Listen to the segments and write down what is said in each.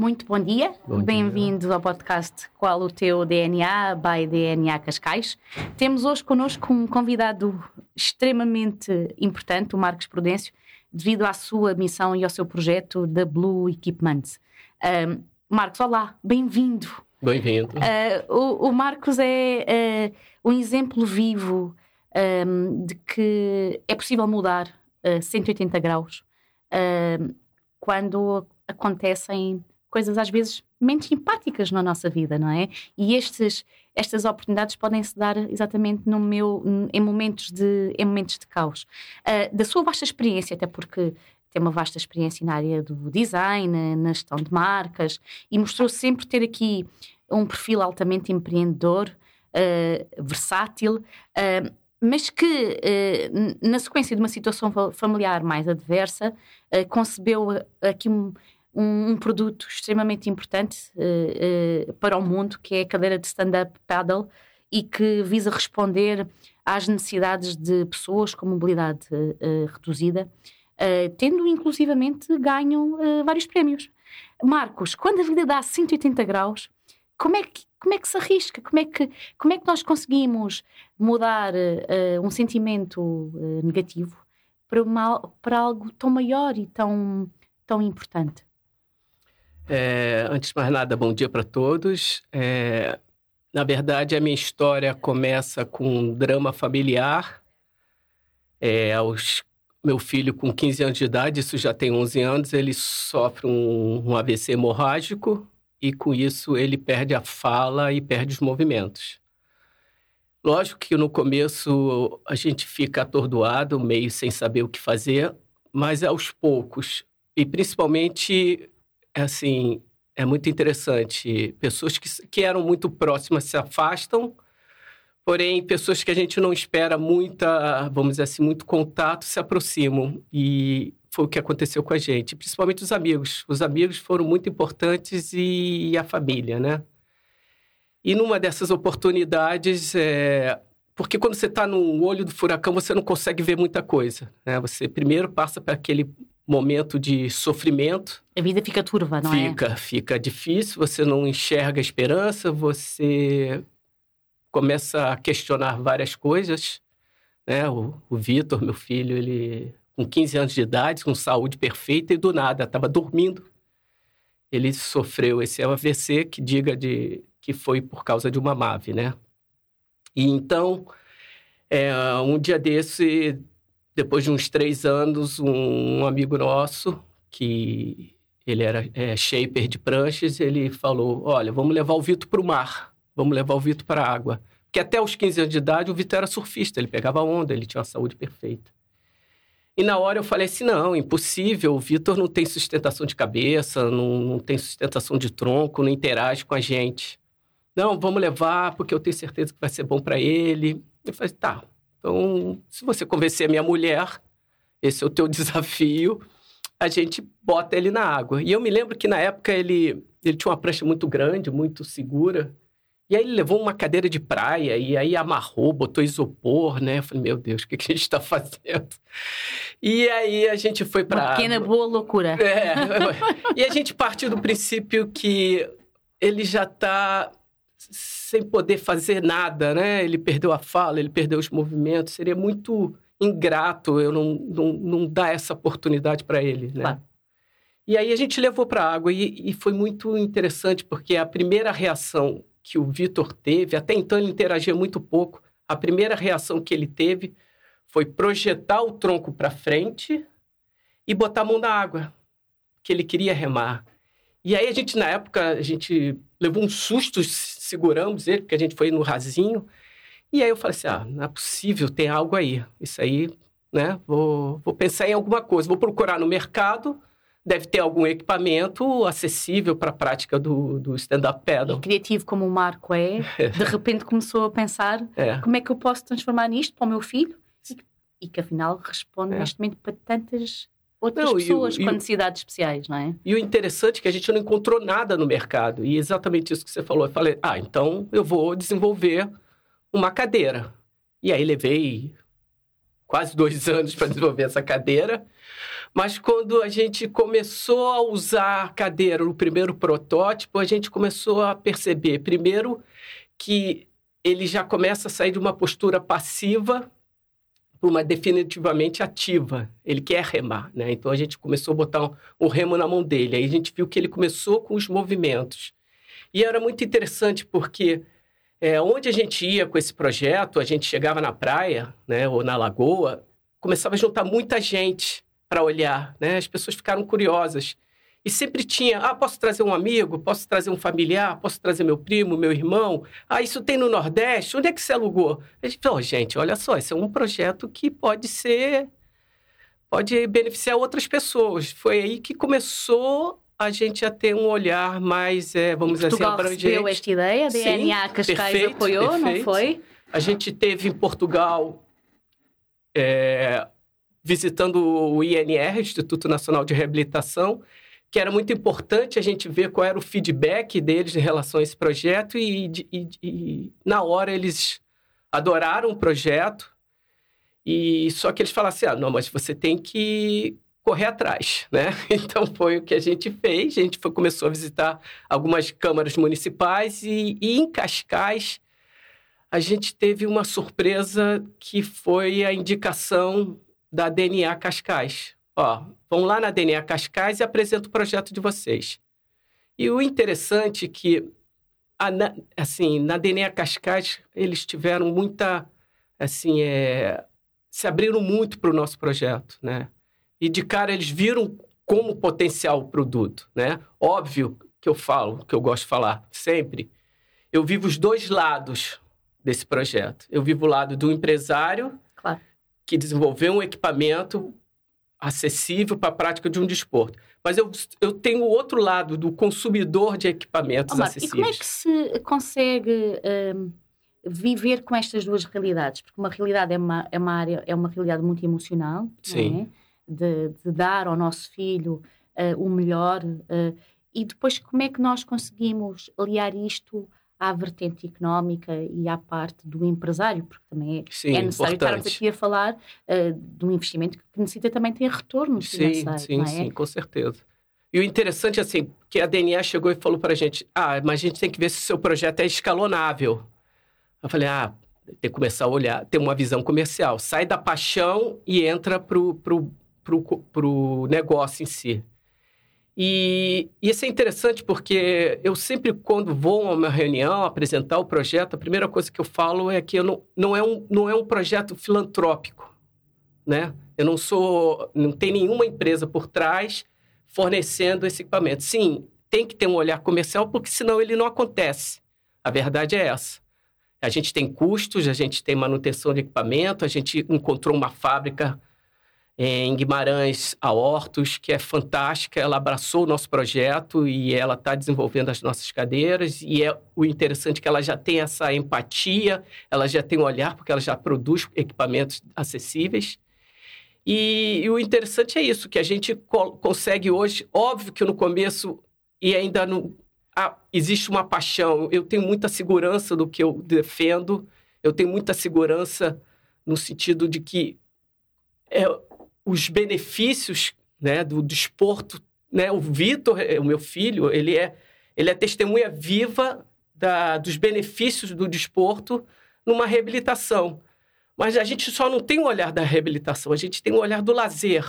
muito bom dia. Bem-vindo ao podcast Qual o Teu DNA, by DNA Cascais. Temos hoje connosco um convidado extremamente importante, o Marcos Prudêncio, devido à sua missão e ao seu projeto da Blue Equipment. Um, Marcos, olá, bem-vindo. Bem-vindo. Uh, o, o, Marcos é uh, um exemplo vivo um, de que é possível mudar uh, 180 graus quando acontecem coisas às vezes menos simpáticas na nossa vida, não é? E estes, estas oportunidades podem se dar exatamente no meu, em momentos de, em momentos de caos. Uh, da sua vasta experiência, até porque tem uma vasta experiência na área do design, na gestão de marcas, e mostrou sempre ter aqui um perfil altamente empreendedor, uh, versátil, uh, mas que, na sequência de uma situação familiar mais adversa, concebeu aqui um um, um produto extremamente importante uh, uh, para o mundo, que é a cadeira de stand-up paddle e que visa responder às necessidades de pessoas com mobilidade uh, reduzida, tendo inclusivamente ganho vários prémios. Marcos, quando a vida dá 180 graus, como é que, como é que se arrisca? Como é que, como é que nós conseguimos mudar um sentimento negativo para, uma, para algo tão maior e tão, tão importante? É, antes de mais nada, bom dia para todos. É, na verdade, a minha história começa com um drama familiar. É, aos, meu filho, com 15 anos de idade, isso já tem 11 anos, ele sofre um, um AVC hemorrágico e, com isso, ele perde a fala e perde os movimentos. Lógico que no começo a gente fica atordoado, meio sem saber o que fazer, mas aos poucos, e principalmente é assim, é muito interessante. Pessoas que, que eram muito próximas se afastam, porém, pessoas que a gente não espera muita, vamos dizer assim, muito contato se aproximam. E foi o que aconteceu com a gente, principalmente os amigos. Os amigos foram muito importantes e, a família, né? E numa dessas oportunidades, é... porque quando você está no olho do furacão, você não consegue ver muita coisa. Né? Você primeiro passa para aquele momento de sofrimento. A vida fica turva, não fica, é? Fica, fica difícil, você não enxerga a esperança, você começa a questionar várias coisas. Né? O, o Vitor, meu filho, ele com 15 anos de idade, com saúde perfeita, e do nada, estava dormindo. Ele sofreu esse AVC, que diga de que foi por causa de uma MAVE, né? E então, é, um dia desse, depois de uns três anos, um, amigo nosso, que ele era é, shaper de pranchas, ele falou: Olha, vamos levar o Vitor para o mar, vamos levar o Vitor para a água. Porque até os 15 anos de idade, o Vitor era surfista, ele pegava onda, ele tinha uma saúde perfeita. E na hora eu falei assim: não, impossível, o Vitor não tem sustentação de cabeça, não, não tem sustentação de tronco, não interage com a gente. Não, vamos levar, porque eu tenho certeza que vai ser bom para ele. Eu falei: tá, então, se você convencer a minha mulher, esse é o teu desafio, a gente bota ele na água. E eu me lembro que na época ele, ele tinha uma prancha muito grande, muito segura. E aí ele levou uma cadeira de praia e aí amarrou, botou isopor, né? Eu falei, meu Deus, o que, que a gente está fazendo? E aí a gente foi para Uma pequena boa loucura. É. e a gente partiu do princípio que ele já está sem poder fazer nada, né? Ele perdeu a fala, ele perdeu os movimentos. Seria muito ingrato eu não, não, não dar essa oportunidade para ele, né? Claro. E aí a gente levou para a água e, e, foi muito interessante porque a primeira reação que o Vitor teve, até então ele interagia muito pouco, a primeira reação que ele teve foi projetar o tronco para frente e botar a mão na água, que ele queria remar. E aí a gente, na época, a gente levou um susto, seguramos ele, porque a gente foi no rasinho. E aí eu falei assim, ah, não é possível, tem algo aí. Isso aí, né, vou, vou pensar em alguma coisa. Vou procurar no mercado, deve ter algum equipamento acessível para a prática do, do stand-up paddle. E criativo como o Marco é, de repente começou a pensar é. como é que eu posso transformar nisto para o meu filho e, e que afinal responde é. neste momento para tantas outras não, pessoas com necessidades especiais, não é? E o interessante é que a gente não encontrou nada no mercado. E exatamente isso que você falou. Eu falei, ah, então eu vou desenvolver uma cadeira. E aí levei quase dois anos para desenvolver essa cadeira. Mas quando a gente começou a usar a cadeira, o primeiro protótipo, a gente começou a perceber, primeiro, que ele já começa a sair de uma postura passiva uma definitivamente ativa. Ele quer remar, né? Então a gente começou a botar um, um remo na mão dele. Aí a gente viu que ele começou com os movimentos. E era muito interessante porque é, onde a gente ia com esse projeto, a gente chegava na praia, né, ou na lagoa, começava a juntar muita gente para olhar, né? As pessoas ficaram curiosas. E sempre tinha, ah, posso trazer um amigo, posso trazer um familiar, posso trazer meu primo, meu irmão. Ah, isso tem no Nordeste, onde é que você alugou? A gente falou, oh, gente, olha só, esse é um projeto que pode ser, pode beneficiar outras pessoas. Foi aí que começou a gente a ter um olhar mais, é, vamos dizer assim, abrangente. recebeu esta ideia, a DNA Sim, Cascais perfeito, apoiou, perfeito. não foi? A gente teve em Portugal, é, visitando o INR, Instituto Nacional de Reabilitação, que era muito importante a gente ver qual era o feedback deles em relação a esse projeto e, e, e na hora eles adoraram o projeto e só que eles falaram assim, ah, não, mas você tem que correr atrás, né? Então foi o que a gente fez, a gente foi, começou a visitar algumas câmaras municipais e, e em Cascais a gente teve uma surpresa que foi a indicação da DNA Cascais ó, vão lá na DNA Cascais e apresenta o projeto de vocês. E o interessante é que, assim, na DNA Cascais, eles tiveram muita, assim, é, se abriram muito para o nosso projeto, né? E de cara eles viram como potencial o produto, né? Óbvio que eu falo, que eu gosto de falar sempre, eu vivo os dois lados desse projeto. Eu vivo o lado do empresário claro. que desenvolveu um equipamento acessível para a prática de um desporto. Mas eu, eu tenho o outro lado do consumidor de equipamentos oh, acessíveis. E como é que se consegue um, viver com estas duas realidades? Porque uma realidade é uma, é uma área, é uma realidade muito emocional, Sim. É? De, de, dar ao nosso filho uh, o melhor. Uh, e depois, como é que nós conseguimos aliar isto à vertente económica e à parte do empresário, porque também é, sim, é necessário estarmos aqui a falar uh, de um investimento que necessita também ter retorno sim, Sim, é? sim, com certeza. E o interessante, assim, que a DNA chegou e falou para a gente, ah, mas a gente tem que ver se o seu projeto é escalonável. Eu falei, ah, tem que começar a olhar, ter uma visão comercial. Sai da paixão e entra pro, pro, pro, pro negócio em si. E, isso é interessante porque eu sempre, quando vou a uma reunião apresentar o projeto, a primeira coisa que eu falo é que eu não, não, é, um, não é um projeto filantrópico, né? Eu não sou, não tem nenhuma empresa por trás fornecendo esse equipamento. Sim, tem que ter um olhar comercial, porque senão ele não acontece. A verdade é essa. A gente tem custos, a gente tem manutenção de equipamento, a gente encontrou uma fábrica em Guimarães, a Hortus, que é fantástica. Ela abraçou o nosso projeto e ela está desenvolvendo as nossas cadeiras. E é o interessante é que ela já tem essa empatia, ela já tem um olhar, porque ela já produz equipamentos acessíveis. E, e o interessante é isso, que a gente co consegue hoje, óbvio que no começo, e ainda no, ah, existe uma paixão, eu tenho muita segurança do que eu defendo, eu tenho muita segurança no sentido de que é, os benefícios né, do desporto. Né? O Vitor, é, o meu filho, ele é, ele é testemunha viva da, dos benefícios do desporto numa reabilitação. Mas a gente só não tem o um olhar da reabilitação, a gente tem o um olhar do lazer,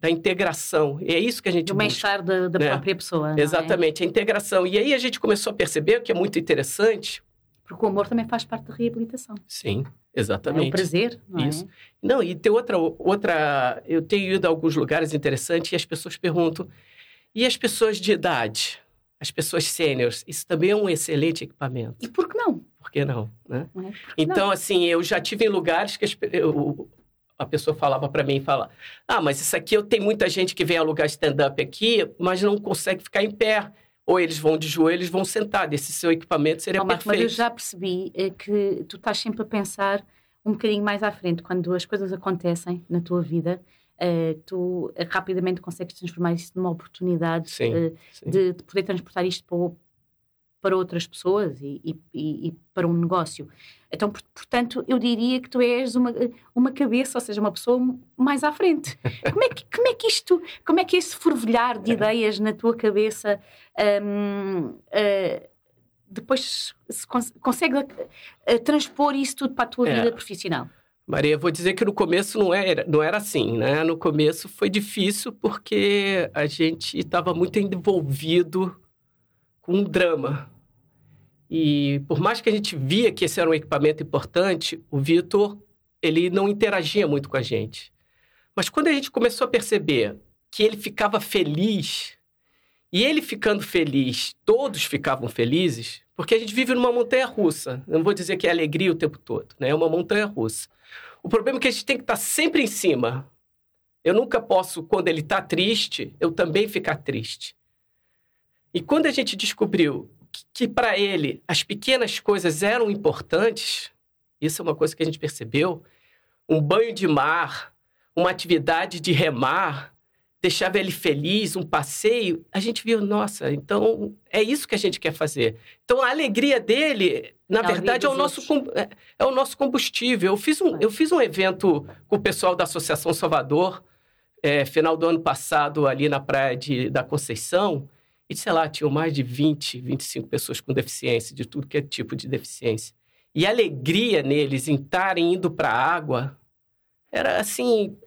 da integração. E é isso que a gente Do bem-estar da, da né? própria pessoa. É? Exatamente, é? a integração. E aí a gente começou a perceber que é muito interessante. Porque o amor também faz parte da reabilitação. Sim. Exatamente. É um prazer, não Isso. É? Não, e tem outra, outra... Eu tenho ido a alguns lugares interessantes e as pessoas perguntam, e as pessoas de idade? As pessoas sêniores? Isso também é um excelente equipamento. E por que não? Por que não, né? É, então, não? assim, eu já tive em lugares que as, eu, a pessoa falava para mim, fala, ah, mas isso aqui eu tenho muita gente que vem alugar stand-up aqui, mas não consegue ficar em pé ou eles vão de joelho, eles vão sentar. Esse seu equipamento seria oh, perfeito. Mas eu já percebi é, que tu estás sempre a pensar um bocadinho mais à frente. Quando as coisas acontecem na tua vida, uh, tu uh, rapidamente consegues transformar isso numa oportunidade sim, uh, sim. De, de, poder transportar isto para o, para outras pessoas e, e, e, para um negócio. Então, portanto, eu diria que tu és uma, uma cabeça, ou seja, uma pessoa mais à frente. Como é que, como é que isto, como é que esse fervilhar de ideias na tua cabeça um, uh, eh, depois se cons consegue uh, transpor isso tudo para a tua é. vida profissional? Maria, vou dizer que no começo não era, não era assim, né? No começo foi difícil porque a gente estava muito envolvido com um drama. E por mais que a gente via que esse era um equipamento importante, o Vitor, ele não interagia muito com a gente. Mas quando a gente começou a perceber que ele ficava feliz, e ele ficando feliz, todos ficavam felizes, porque a gente vive numa montanha russa. Não vou dizer que é alegria o tempo todo, né? É uma montanha russa. O problema é que a gente tem que estar sempre em cima. Eu nunca posso, quando ele está triste, eu também ficar triste. E quando a gente descobriu que, que para ele as pequenas coisas eram importantes, isso é uma coisa que a gente percebeu. Um banho de mar, uma atividade de remar, deixava ele feliz, um passeio, a gente viu, nossa, então é isso que a gente quer fazer. Então a alegria dele, na verdade, é o, nosso, é, é, o nosso combustível. Eu fiz, um, eu fiz um evento com o pessoal da Associação Salvador, é, final do ano passado, ali na praia de, da Conceição, e sei lá, tinham mais de 20, 25 pessoas com deficiência, de tudo que é tipo de deficiência. E a alegria neles em estarem indo para a água era assim,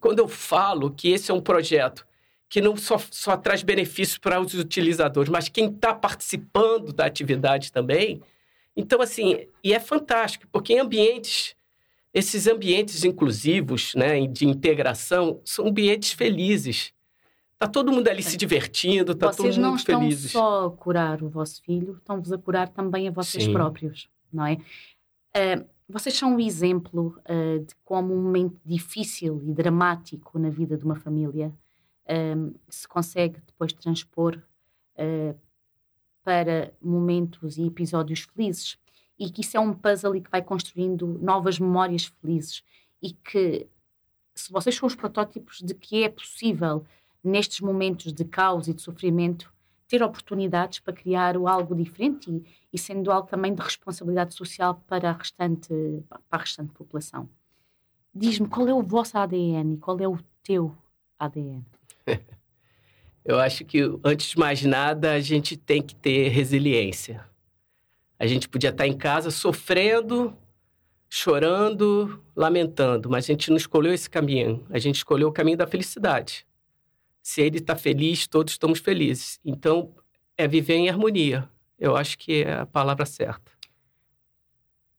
quando eu falo que esse é um projeto que não só, só traz benefícios para os utilizadores, mas quem está participando da atividade também. Então, assim, e é fantástico, porque em ambientes, esses ambientes inclusivos, né, de integração, são ambientes felizes. Está todo mundo ali se divertindo, está todo mundo feliz. Vocês não estão só a curar o vosso filho, estão-vos a curar também a vocês Sim. próprios, não é? Uh, vocês são um exemplo uh, de como um momento difícil e dramático na vida de uma família uh, se consegue depois transpor uh, para momentos e episódios felizes. E que isso é um puzzle e que vai construindo novas memórias felizes. E que, se vocês são os protótipos de que é possível, nestes momentos de caos e de sofrimento, ter oportunidades para criar algo diferente e, e sendo algo também de responsabilidade social para a restante, para a restante população. Diz-me qual é o vosso ADN e qual é o teu ADN? Eu acho que, antes de mais nada, a gente tem que ter resiliência. A gente podia estar em casa sofrendo, chorando, lamentando, mas a gente não escolheu esse caminho. A gente escolheu o caminho da felicidade. Se ele está feliz, todos estamos felizes. Então, é viver em harmonia. Eu acho que é a palavra certa.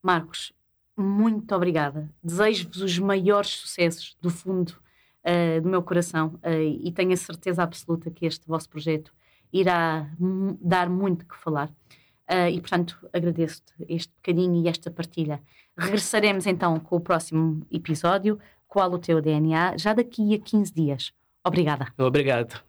Marcos, muito obrigada. Desejo-vos os maiores sucessos do fundo uh, do meu coração uh, e tenho a certeza absoluta que este vosso projeto irá dar muito que falar. Uh, e, portanto, agradeço-te este bocadinho e esta partilha. Regressaremos então com o próximo episódio. Qual o teu DNA? Já daqui a 15 dias. Obrigada. Obrigado.